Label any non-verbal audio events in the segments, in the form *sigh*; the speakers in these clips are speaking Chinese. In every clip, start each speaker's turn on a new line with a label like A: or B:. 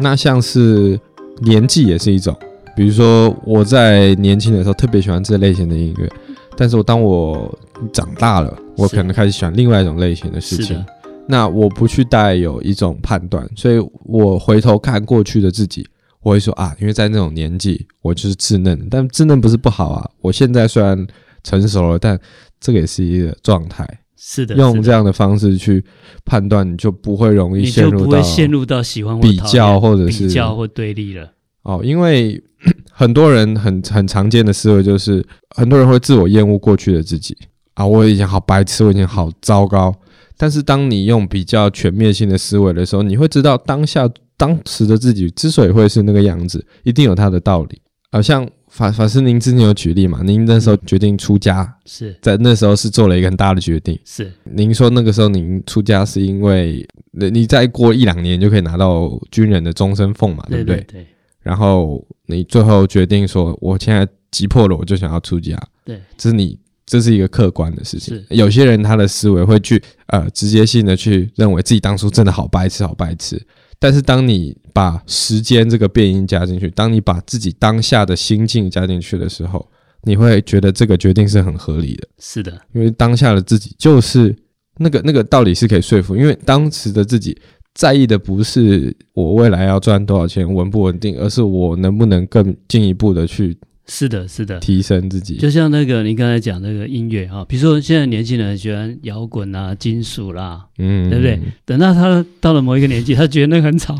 A: 那像是年纪也是一种，比如说我在年轻的时候特别喜欢这类型的音乐，但是我当我长大了，我可能开始喜欢另外一种类型的事情。那我不去带有一种判断，所以我回头看过去的自己，我会说啊，因为在那种年纪，我就是稚嫩，但稚嫩不是不好啊。我现在虽然成熟了，但这个也是一个状态。
B: 是的，
A: 用这样的方式去判断，你就不会容易陷入到
B: 陷入到喜欢
A: 比较或者是
B: 比较或对立了。
A: 哦，因为 *clears throat* 很多人很很常见的思维就是，很多人会自我厌恶过去的自己啊，我以前好白痴，我以前好糟糕。但是当你用比较全面性的思维的时候，你会知道当下当时的自己之所以会是那个样子，一定有它的道理。好像。法法师，您之前有举例嘛？您那时候决定出家，
B: 是
A: 在那时候是做了一个很大的决定。
B: 是，
A: 您说那个时候您出家是因为你再过一两年就可以拿到军人的终身俸嘛，对不对？
B: 对对对。
A: 然后你最后决定说，我现在急迫了，我就想要出家。
B: 对，
A: 这是你这是一个客观的事情。有些人他的思维会去呃直接性的去认为自己当初真的好白痴，好白痴。但是当你把时间这个变因加进去，当你把自己当下的心境加进去的时候，你会觉得这个决定是很合理的。
B: 是的，
A: 因为当下的自己就是那个那个道理是可以说服，因为当时的自己在意的不是我未来要赚多少钱，稳不稳定，而是我能不能更进一步的去。
B: 是的，是的，
A: 提升自己，
B: 就像那个你刚才讲那个音乐哈，比如说现在年轻人喜欢摇滚啊、金属啦，嗯，对不对？等到他到了某一个年纪，他觉得那个很吵，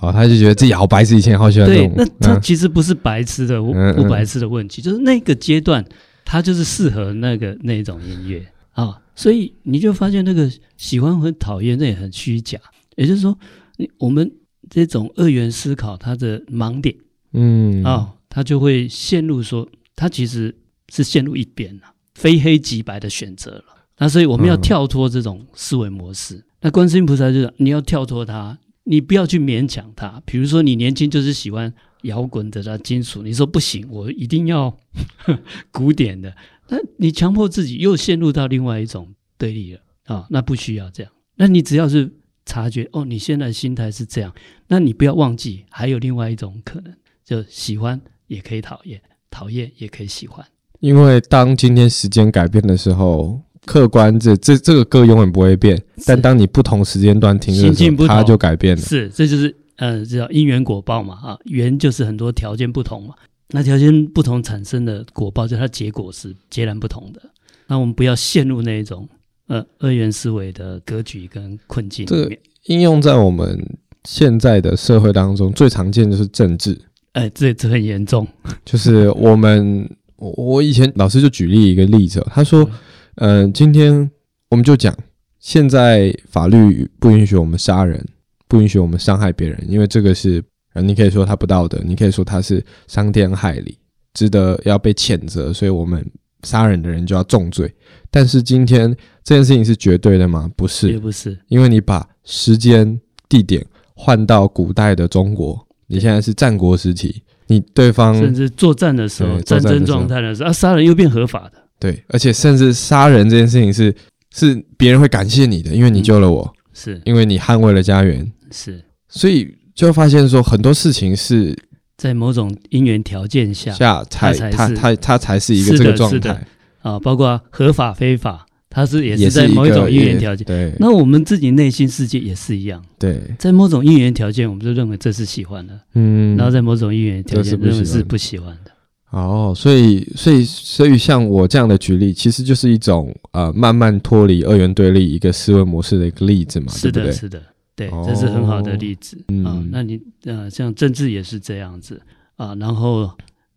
A: 哦，他就觉得自己好白痴，以前好喜欢。
B: 对，那他其实不是白痴的，不、嗯、不白痴的问题，就是那个阶段他就是适合那个那种音乐。啊，所以你就发现那个喜欢和讨厌那也很虚假，也就是说，我们这种二元思考它的盲点，嗯。啊。他就会陷入说，他其实是陷入一边了，非黑即白的选择了。那所以我们要跳脱这种思维模式。嗯、那观世音菩萨就是你要跳脱它，你不要去勉强它。比如说你年轻就是喜欢摇滚的啦、金属，你说不行，我一定要 *laughs* 古典的，那你强迫自己又陷入到另外一种对立了啊、哦！那不需要这样。那你只要是察觉哦，你现在心态是这样，那你不要忘记还有另外一种可能，就喜欢。也可以讨厌，讨厌也可以喜欢。
A: 因为当今天时间改变的时候，客观这这这个歌永远不会变。但当你不同时间段听的时候，它就改变了。
B: 是，这就是呃，叫因缘果报嘛啊，缘就是很多条件不同嘛。那条件不同产生的果报，就它结果是截然不同的。那我们不要陷入那一种呃二元思维的格局跟困境。这个
A: 应用在我们现在的社会当中，最常见就是政治。
B: 哎，这这很严重。*laughs*
A: 就是我们，我以前老师就举例一个例子，他说，嗯、呃，今天我们就讲，现在法律不允许我们杀人，不允许我们伤害别人，因为这个是，你可以说他不道德，你可以说他是伤天害理，值得要被谴责，所以我们杀人的人就要重罪。但是今天这件事情是绝对的吗？不是，
B: 也不是，
A: 因为你把时间、地点换到古代的中国。你现在是战国时期，你对方
B: 甚至作战的时候，战争状态的时候，啊，杀人又变合法的。
A: 对，而且甚至杀人这件事情是是别人会感谢你的，因为你救了我，嗯、是。因为你捍卫了家园，
B: 是，
A: 所以就发现说很多事情是
B: 在某种因缘条件下
A: 下才他他他才是一个这个状态。
B: 啊，包括合法非法。它是也是在某一种因缘条件，
A: 对。
B: 那我们自己内心世界也是一样，
A: 对。在
B: 某种因缘条件，我们就认为这是喜欢的，嗯。然后在某种因缘条件，认为是不喜欢的。
A: 哦，所以，所以，所以，像我这样的举例，其实就是一种呃，慢慢脱离二元对立一个思维模式的一个例子嘛，
B: 是的，
A: 对对？
B: 是的，对，这是很好的例子嗯。那你呃，像政治也是这样子啊，然后。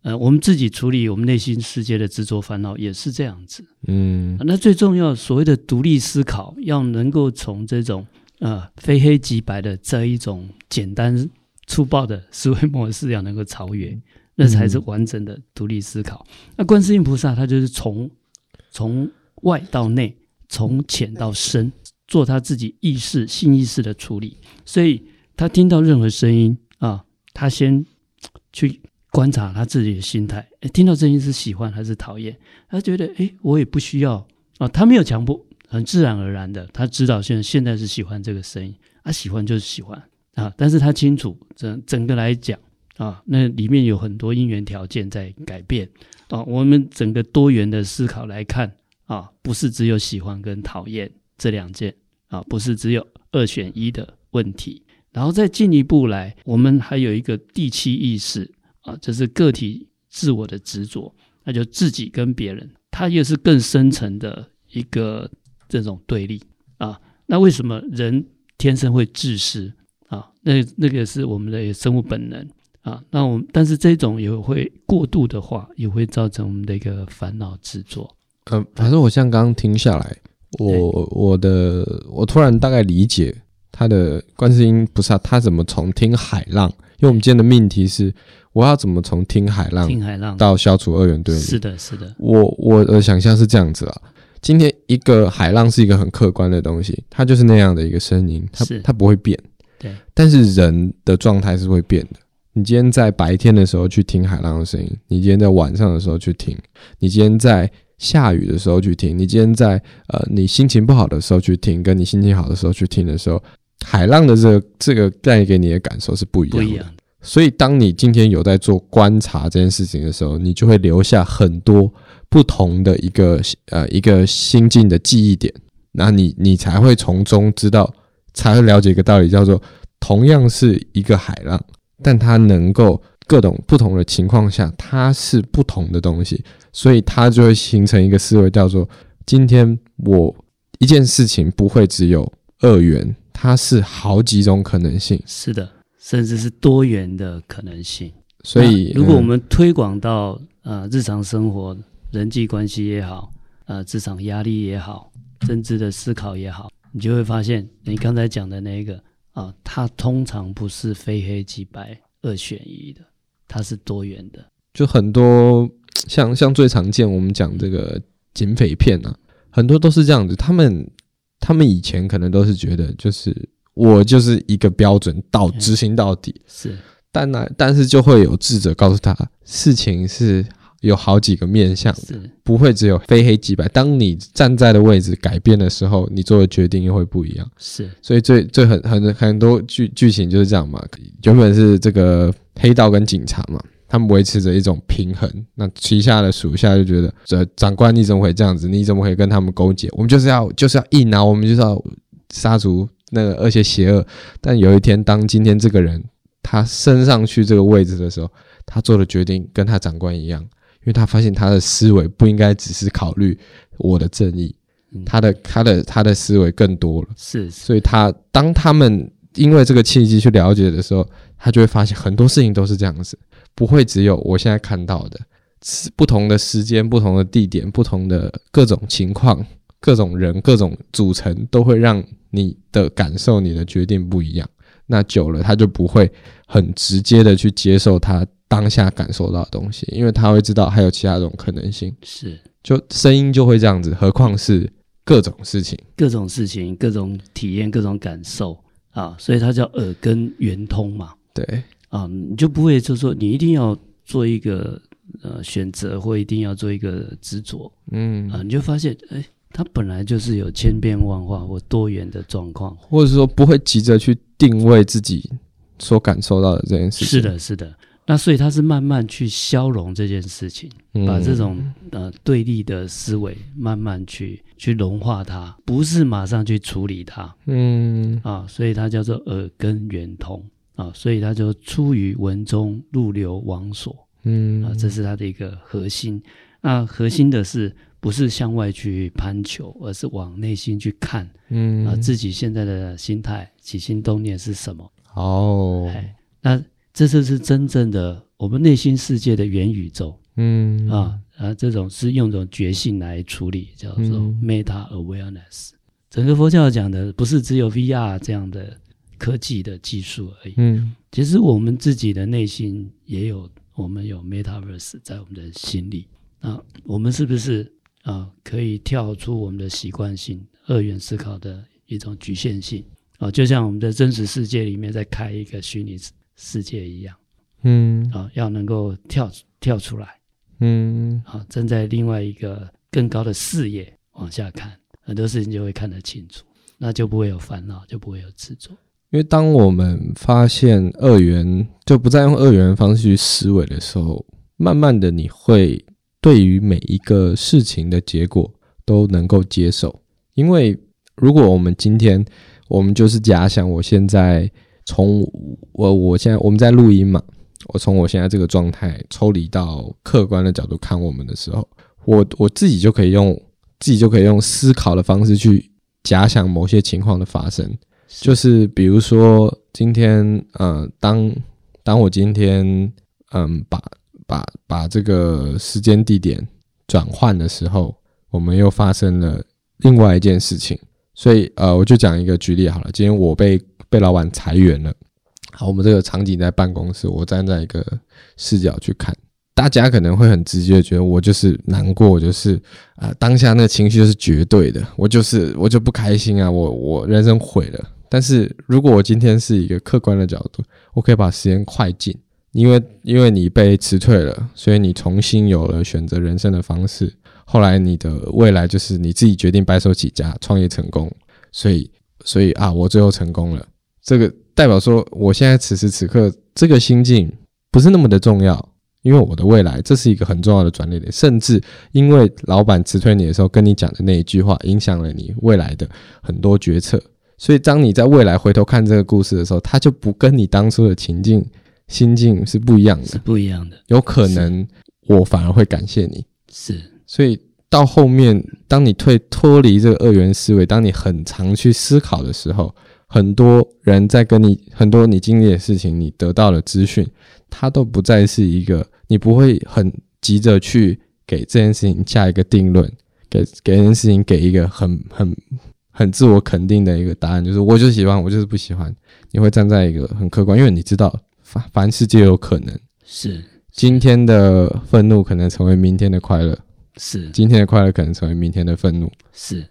B: 呃，我们自己处理我们内心世界的执着烦恼也是这样子，嗯，那最重要所谓的独立思考，要能够从这种呃非黑即白的这一种简单粗暴的思维模式，要能够超越，那才是完整的独立思考。嗯、那观世音菩萨他就是从从外到内，从浅到深，做他自己意识、性意识的处理，所以他听到任何声音啊，他先去。观察他自己的心态，诶，听到声音是喜欢还是讨厌？他觉得，诶，我也不需要啊，他没有强迫，很自然而然的，他知道现在现在是喜欢这个声音，啊，喜欢就是喜欢，啊，但是他清楚整整个来讲啊，那里面有很多因缘条件在改变啊。我们整个多元的思考来看啊，不是只有喜欢跟讨厌这两件啊，不是只有二选一的问题。然后再进一步来，我们还有一个第七意识啊，这是个体自我的执着，那就自己跟别人，它又是更深层的一个这种对立啊。那为什么人天生会自私啊？那那个是我们的生物本能啊。那我们但是这种也会过度的话，也会造成我们的一个烦恼执着。
A: 嗯、呃，反正我像刚刚听下来，我我的我突然大概理解他的观世音菩萨他怎么从听海浪，因为我们今天的命题是我要怎么从听海浪
B: 听海浪到
A: 消除二元对立。
B: 是的，是的。
A: 我我的想象是这样子啊。今天一个海浪是一个很客观的东西，它就是那样的一个声音，它它不会变。
B: 对，
A: 但是人的状态是会变的。你今天在白天的时候去听海浪的声音，你今天在晚上的时候去听，你今天在下雨的时候去听，你今天在呃你心情不好的时候去听，跟你心情好的时候去听的时候，海浪的这个这个带给你的感受是不一样的。不一样。所以，当你今天有在做观察这件事情的时候，你就会留下很多。不同的一个呃一个心境的记忆点，那你你才会从中知道，才会了解一个道理，叫做同样是一个海浪，但它能够各种不同的情况下，它是不同的东西，所以它就会形成一个思维，叫做今天我一件事情不会只有二元，它是好几种可能性，
B: 是的，甚至是多元的可能性。
A: 所以，
B: 如果我们推广到呃日常生活。人际关系也好，呃，职场压力也好，政治的思考也好，你就会发现，你刚才讲的那个啊，它通常不是非黑即白、二选一的，它是多元的。
A: 就很多像像最常见我们讲这个警匪片啊，很多都是这样子。他们他们以前可能都是觉得，就是我就是一个标准到执行到底，
B: 是，
A: 但呢，但是就会有智者告诉他，事情是。有好几个面向，不会只有非黑即白。当你站在的位置改变的时候，你做的决定又会不一样。
B: 是，
A: 所以最最很很很多剧剧情就是这样嘛。原本是这个黑道跟警察嘛，他们维持着一种平衡。那旗下的属下就觉得，这长官你怎么会这样子？你怎么会跟他们勾结？我们就是要就是要硬啊，我们就是要杀除那个而且邪恶。但有一天，当今天这个人他升上去这个位置的时候，他做的决定跟他长官一样。因为他发现他的思维不应该只是考虑我的正义，他的他的他的思维更多了。
B: 是，
A: 所以他当他们因为这个契机去了解的时候，他就会发现很多事情都是这样子，不会只有我现在看到的，不同的时间、不同的地点、不同的各种情况、各种人、各种组成，都会让你的感受、你的决定不一样。那久了，他就不会很直接的去接受他。当下感受到的东西，因为他会知道还有其他种可能性，
B: 是
A: 就声音就会这样子，何况是各种事情、
B: 各种事情、各种体验、各种感受啊，所以它叫耳根圆通嘛。
A: 对
B: 啊，你就不会就是说你一定要做一个呃选择，或一定要做一个执着，嗯啊，你就发现哎，它本来就是有千变万化或多元的状况，
A: 或者说不会急着去定位自己所感受到的这件事情。
B: 是的，是的。那所以它是慢慢去消融这件事情，嗯、把这种呃对立的思维慢慢去去融化它，不是马上去处理它，嗯。啊，所以它叫做耳根圆通。啊，所以它就出于文中入流往所，嗯。啊，这是它的一个核心。那核心的是不是向外去攀求，而是往内心去看，嗯。啊，自己现在的心态起心动念是什么？
A: 哦，哎
B: 那。这就是真正的我们内心世界的元宇宙，嗯。啊啊，这种是用这种觉性来处理，叫做 meta awareness。整个佛教讲的不是只有 VR 这样的科技的技术而已，嗯，其实我们自己的内心也有，我们有 metaverse 在我们的心里。那，我们是不是啊可以跳出我们的习惯性二元思考的一种局限性啊？就像我们的真实世界里面在开一个虚拟。世界一样，嗯啊，要能够跳跳出来，嗯啊，站在另外一个更高的视野往下看，很多事情就会看得清楚，那就不会有烦恼，就不会有执着。
A: 因为当我们发现二元就不再用二元的方式去思维的时候，慢慢的你会对于每一个事情的结果都能够接受。因为如果我们今天我们就是假想，我现在从我我现在我们在录音嘛，我从我现在这个状态抽离到客观的角度看我们的时候，我我自己就可以用自己就可以用思考的方式去假想某些情况的发生，就是比如说今天，嗯、呃，当当我今天，嗯，把把把这个时间地点转换的时候，我们又发生了另外一件事情。所以，呃，我就讲一个举例好了。今天我被被老板裁员了。好，我们这个场景在办公室，我站在一个视角去看，大家可能会很直接觉得我就是难过，我就是啊、当下那个情绪是绝对的，我就是我就不开心啊，我我人生毁了。但是如果我今天是一个客观的角度，我可以把时间快进，因为因为你被辞退了，所以你重新有了选择人生的方式。后来你的未来就是你自己决定白手起家创业成功，所以所以啊，我最后成功了。这个代表说，我现在此时此刻这个心境不是那么的重要，因为我的未来这是一个很重要的转捩点。甚至因为老板辞退你的时候跟你讲的那一句话，影响了你未来的很多决策。所以当你在未来回头看这个故事的时候，它就不跟你当初的情境心境是不一样的，
B: 是不一样的。
A: 有可能我反而会感谢你，
B: 是。
A: 所以到后面，当你退脱离这个二元思维，当你很常去思考的时候，很多人在跟你很多你经历的事情，你得到的资讯，它都不再是一个，你不会很急着去给这件事情下一个定论，给给这件事情给一个很很很自我肯定的一个答案，就是我就喜欢，我就是不喜欢。你会站在一个很客观，因为你知道凡凡事皆有可能，
B: 是
A: 今天的愤怒可能成为明天的快乐。
B: 是
A: 今天的快乐可能成为明天的愤怒。
B: 是，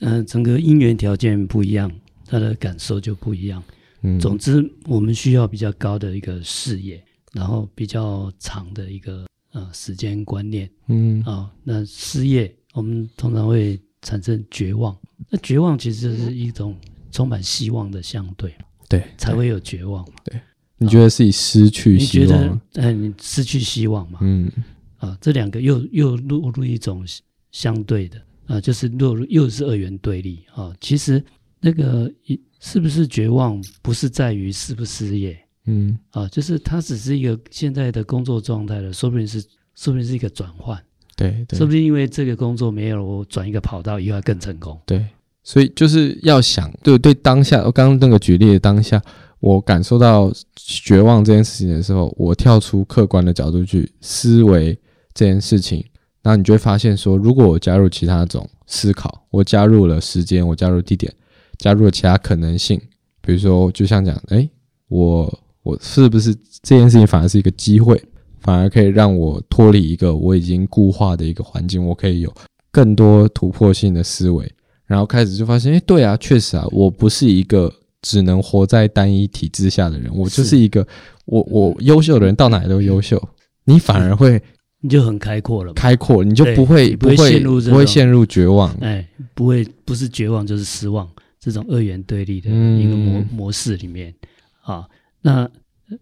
B: 嗯、呃，整个因缘条件不一样，他的感受就不一样。嗯，总之，我们需要比较高的一个视野，然后比较长的一个呃时间观念。嗯，啊、哦，那失业，我们通常会产生绝望。那绝望其实就是一种充满希望的相对嘛？
A: 对，
B: 才会有绝望
A: 嘛。对，你觉得自己失去希望？
B: 你觉得，呃，你失去希望嘛？嗯。啊，这两个又又落入一种相对的啊，就是落入又是二元对立啊。其实那个是不是绝望，不是在于失不失业，嗯，啊，就是它只是一个现在的工作状态了，说不定是说不定是一个转换，
A: 对，对，
B: 说不定因为这个工作没有了，我转一个跑道以后更成功，
A: 对，所以就是要想，对对，当下我刚刚那个举例的当下，我感受到绝望这件事情的时候，我跳出客观的角度去思维。这件事情，那你就会发现说，如果我加入其他种思考，我加入了时间，我加入地点，加入了其他可能性，比如说，就像讲，哎，我我是不是这件事情反而是一个机会，反而可以让我脱离一个我已经固化的一个环境，我可以有更多突破性的思维，然后开始就发现，哎，对啊，确实啊，我不是一个只能活在单一体制下的人，我就是一个，我我优秀的人到哪里都优秀，你反而会。
B: 你就很开阔了，
A: 开阔，你就不会不会陷入不会陷入绝望，
B: 哎，不会不是绝望就是失望，这种二元对立的一个模、嗯、模式里面。啊，那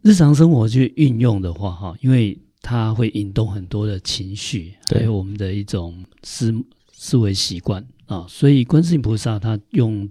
B: 日常生活去运用的话哈，因为它会引动很多的情绪，还有我们的一种思思维习惯啊，所以观世音菩萨他用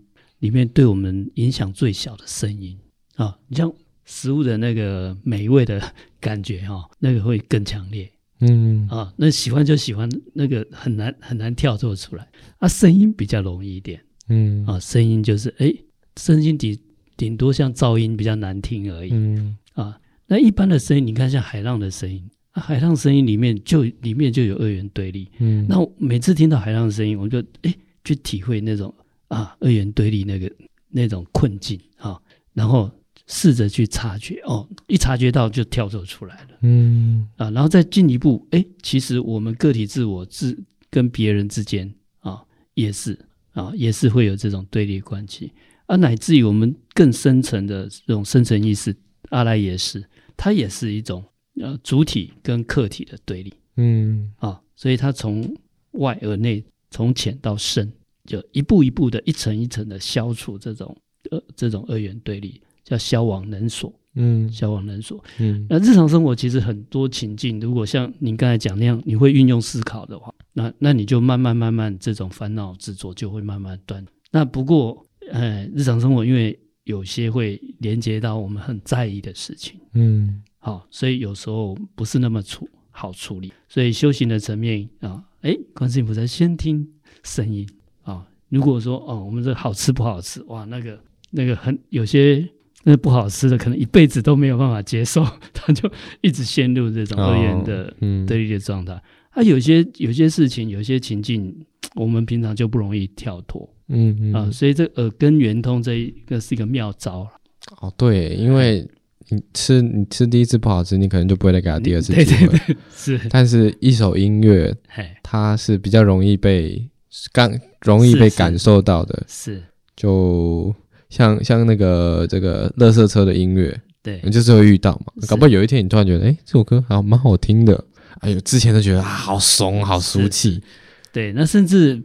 B: 里面对我们影响最小的声音啊，你像食物的那个美味的感觉哈，*laughs* 那个会更强烈。嗯啊，那喜欢就喜欢，那个很难很难跳脱出来。啊，声音比较容易一点。嗯啊，声音就是哎，声音顶顶多像噪音比较难听而已。嗯啊，那一般的声音，你看像海浪的声音，啊、海浪声音里面就里面就有二元对立。嗯，那我每次听到海浪的声音，我就哎去体会那种啊二元对立那个那种困境啊，然后。试着去察觉哦，一察觉到就跳走出来了，嗯啊，然后再进一步，哎，其实我们个体自我自跟别人之间啊，也是啊，也是会有这种对立关系，啊，乃至于我们更深层的这种深层意识，阿赖耶识，它也是一种呃主体跟客体的对立，嗯啊，所以它从外而内，从浅到深，就一步一步的，一层一层的消除这种。呃这种二元对立，叫消亡能所。
A: 嗯，
B: 消亡能所。
A: 嗯，
B: 那日常生活其实很多情境，如果像您刚才讲那样，你会运用思考的话，那那你就慢慢慢慢这种烦恼执着就会慢慢断。那不过，呃，日常生活因为有些会连接到我们很在意的事情，
A: 嗯，
B: 好，所以有时候不是那么处好处理。所以修行的层面啊，哎，观世音菩萨先听声音啊。如果说哦，我们这好吃不好吃，哇，那个那个很有些。那不好吃的，可能一辈子都没有办法接受，*laughs* 他就一直陷入这种二元的对立的状态。啊、有些有些事情，有些情境，我们平常就不容易跳脱。
A: 嗯嗯啊，
B: 所以这耳根圆通这一个是一个妙招。
A: 哦，对，因为你吃你吃第一次不好吃，你可能就不会再给他第二次机会。*laughs* 对对对，是。但是一首音乐，它是比较容易被感容易被感受到的。是，是就。像像那个这个乐色车的音乐，对，你就是会遇到嘛。搞不好有一天你突然觉得，哎，这首歌好蛮好听的。哎呦，之前都觉得啊，好怂，好俗气。对，那甚至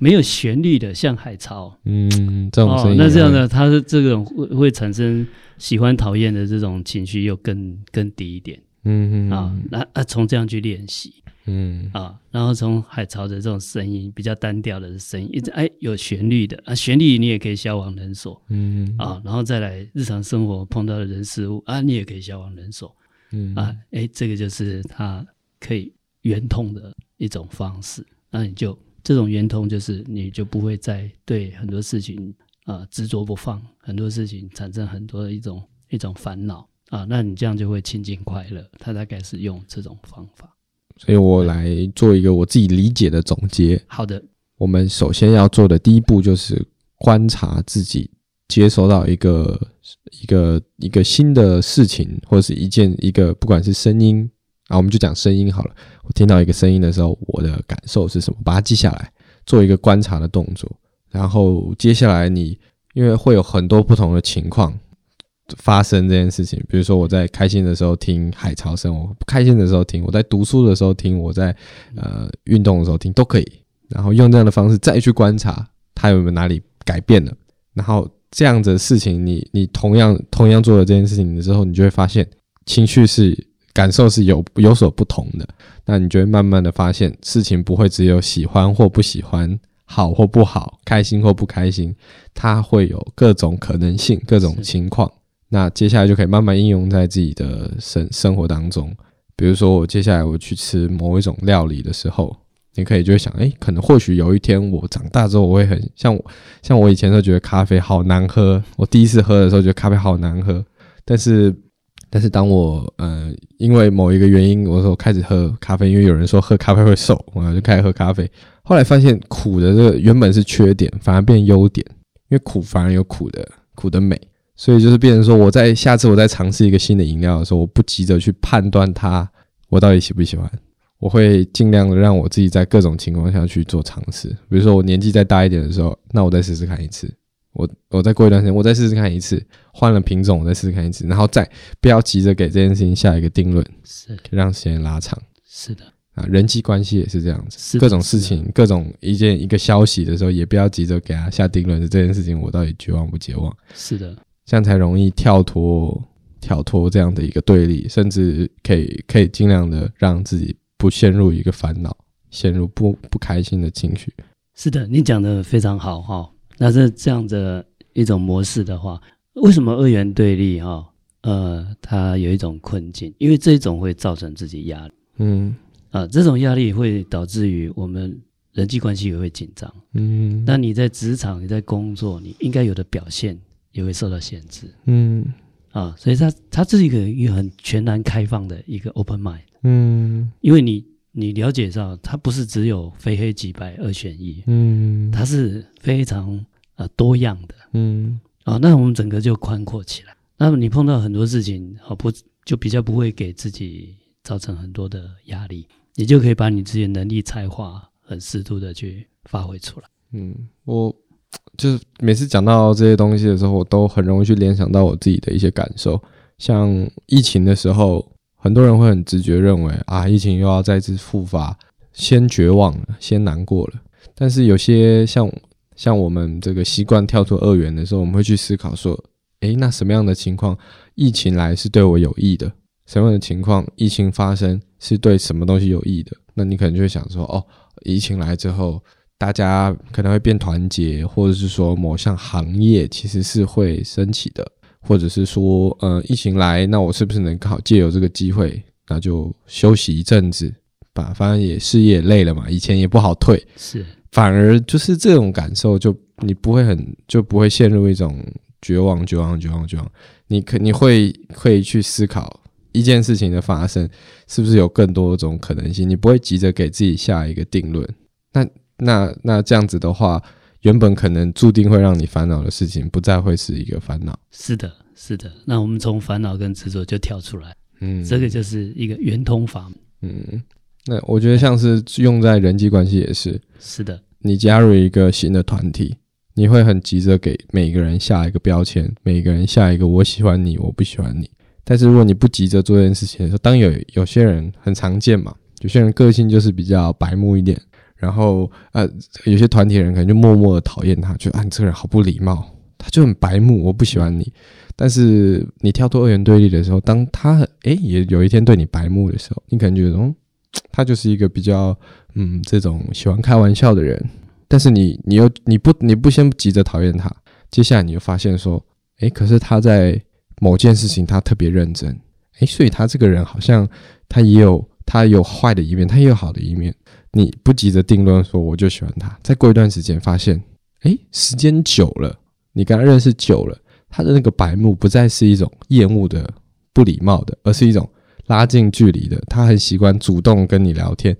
A: 没有旋律的，像海潮，嗯，这种声音、哦，那这样的，它是这种会会产生喜欢讨厌的这种情绪，又更更低一点。嗯嗯啊，那啊，从这样去练习。嗯。啊，然后从海潮的这种声音比较单调的声音，一直哎有旋律的啊，旋律你也可以消亡人所，嗯啊，然后再来日常生活碰到的人事物啊，你也可以消亡人所，嗯。啊，哎，这个就是它可以圆通的一种方式，那你就这种圆通就是你就不会再对很多事情啊执着不放，很多事情产生很多的一种一种烦恼啊，那你这样就会亲近快乐，他大概是用这种方法。所以我来做一个我自己理解的总结。好的，我们首先要做的第一步就是观察自己接收到一个一个一个新的事情，或者是一件一个不管是声音啊，我们就讲声音好了。我听到一个声音的时候，我的感受是什么？把它记下来，做一个观察的动作。然后接下来你因为会有很多不同的情况。发生这件事情，比如说我在开心的时候听海潮声，我不开心的时候听，我在读书的时候听，我在呃运动的时候听，都可以。然后用这样的方式再去观察它有没有哪里改变了。然后这样子 *laughs* 的事情你，你你同样同样做了这件事情的时候，你就会发现情绪是感受是有有所不同的。那你就会慢慢的发现，事情不会只有喜欢或不喜欢，好或不好，开心或不开心，它会有各种可能性，各种情况。那接下来就可以慢慢应用在自己的生生活当中，比如说我接下来我去吃某一种料理的时候，你可以就会想，诶，可能或许有一天我长大之后，我会很像我，像我以前都觉得咖啡好难喝，我第一次喝的时候觉得咖啡好难喝，但是，但是当我呃因为某一个原因，我说我开始喝咖啡，因为有人说喝咖啡会瘦，我就开始喝咖啡，后来发现苦的这个原本是缺点，反而变优点，因为苦反而有苦的苦的美。所以就是变成说，我在下次我再尝试一个新的饮料的时候，我不急着去判断它我到底喜不喜欢，我会尽量的让我自己在各种情况下去做尝试。比如说我年纪再大一点的时候，那我再试试看一次。我我再过一段时间，我再试试看一次，换了品种，我再试试看一次，然后再不要急着给这件事情下一个定论，是让时间拉长。是的啊，人际关系也是这样子，是各种事情，各种一件一个消息的时候，也不要急着给他下定论，是这件事情我到底绝望不绝望？是的。这样才容易跳脱跳脱这样的一个对立，甚至可以可以尽量的让自己不陷入一个烦恼，陷入不不开心的情绪。是的，你讲的非常好哈。那是这样的一种模式的话，为什么二元对立哈？呃，它有一种困境，因为这种会造成自己压力。嗯啊，这种压力会导致于我们人际关系也会紧张。嗯，那你在职场，你在工作，你应该有的表现。也会受到限制，嗯，啊，所以它它是一个一个很全然开放的一个 open mind，嗯，因为你你了解到它不是只有非黑即白二选一，嗯，它是非常呃多样的，嗯，啊，那我们整个就宽阔起来。那么你碰到很多事情，好不就比较不会给自己造成很多的压力，你就可以把你自己的能力才华很适度的去发挥出来。嗯，我。就是每次讲到这些东西的时候，我都很容易去联想到我自己的一些感受。像疫情的时候，很多人会很直觉认为啊，疫情又要再次复发，先绝望了，先难过了。但是有些像像我们这个习惯跳出二元的时候，我们会去思考说，诶，那什么样的情况疫情来是对我有益的？什么样的情况疫情发生是对什么东西有益的？那你可能就会想说，哦，疫情来之后，大家可能会变团结，或者是说某项行业其实是会升起的，或者是说，呃，疫情来，那我是不是能好借由这个机会，那就休息一阵子吧？反正也事业累了嘛，以前也不好退，
B: 是。
A: 反而就是这种感受，就你不会很就不会陷入一种绝望、绝望、绝望、绝望。你可你会会去思考一件事情的发生是不是有更多种可能性，你不会急着给自己下一个定论。那那那这样子的话，原本可能注定会让你烦恼的事情，不再会是一个烦恼。
B: 是的，是的。那我们从烦恼跟执着就跳出来，嗯，这个就是一个圆通法。
A: 嗯。那我觉得像是用在人际关系也是，
B: 是的。
A: 你加入一个新的团体，你会很急着给每个人下一个标签，每个人下一个我喜欢你，我不喜欢你。但是如果你不急着做这件事情的时候，当有有些人很常见嘛，有些人个性就是比较白目一点，然后呃，有些团体人可能就默默的讨厌他，觉得啊你这个人好不礼貌，他就很白目，我不喜欢你。但是你跳脱二元对立的时候，当他诶也有一天对你白目的时候，你可能觉得哦。他就是一个比较嗯，这种喜欢开玩笑的人，但是你你又你不你不先急着讨厌他，接下来你就发现说，诶，可是他在某件事情他特别认真，诶，所以他这个人好像他也有他有坏的一面，他也有好的一面，你不急着定论说我就喜欢他，再过一段时间发现，诶，时间久了，你跟他认识久了，他的那个白目不再是一种厌恶的不礼貌的，而是一种。拉近距离的，他很习惯主动跟你聊天，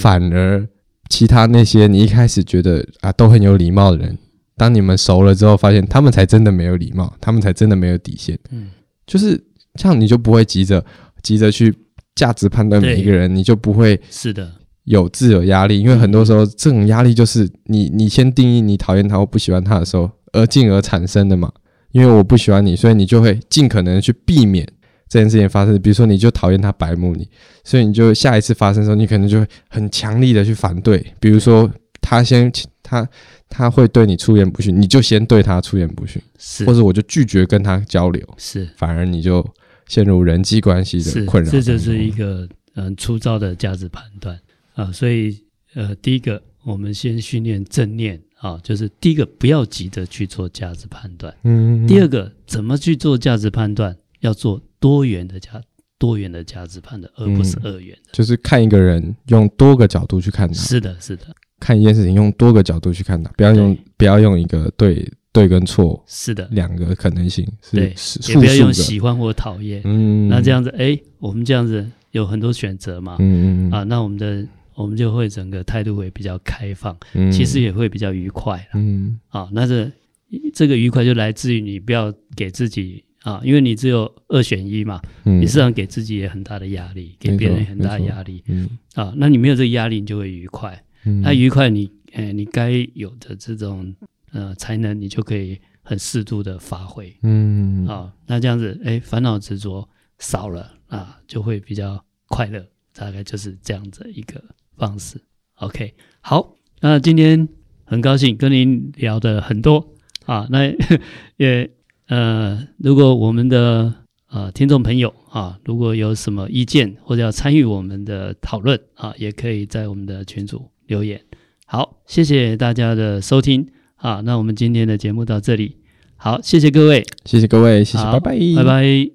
A: 反而其他那些你一开始觉得啊都很有礼貌的人，当你们熟了之后，发现他们才真的没有礼貌，他们才真的没有底线。嗯，就是这样，你就不会急着急着去价值判断每一个人，你就不会是的有自有压力，因为很多时候这种压力就是你你先定义你讨厌他或不喜欢他的时候，而进而产生的嘛。因为我不喜欢你，所以你就会尽可能去避免。这件事情发生，比如说你就讨厌他白目你，所以你就下一次发生的时候，你可能就会很强力的去反对。比如说他先他他会对你出言不逊，你就先对他出言不逊，是，或者我就拒绝跟他交流，是，反而你就陷入人际关系的困扰。
B: 这就是一个嗯粗糙的价值判断啊。所以呃，第一个我们先训练正念啊，就是第一个不要急着去做价值判断，嗯，嗯，第二个怎么去做价值判断，要做。多元的价多元的价值判断，而不是二元的，
A: 就是看一个人用多个角度去看他。
B: 是的，是的，
A: 看一件事情用多个角度去看他，不要用不要用一个对对跟错，
B: 是的，
A: 两个可能性
B: 是，对，也不要用喜欢或讨厌。嗯，那这样子，哎，我们这样子有很多选择嘛。嗯嗯啊，那我们的我们就会整个态度会比较开放，其实也会比较愉快。嗯，啊，那这这个愉快就来自于你不要给自己。啊，因为你只有二选一嘛，嗯、你实际上给自己也很大的压力，给别人也很大的压力。嗯，啊，那你没有这个压力，你就会愉快。嗯，那愉快你，你、欸、诶，你该有的这种呃才能，你就可以很适度的发挥。嗯，啊，那这样子，哎、欸，烦恼执着少了啊，就会比较快乐。大概就是这样子一个方式。OK，好，那今天很高兴跟您聊的很多啊，那 *laughs* 也。呃，如果我们的呃听众朋友啊，如果有什么意见或者要参与我们的讨论啊，也可以在我们的群组留言。好，谢谢大家的收听啊，那我们今天的节目到这里，好，谢谢各位，
A: 谢谢各位，谢谢，拜拜，
B: 拜拜。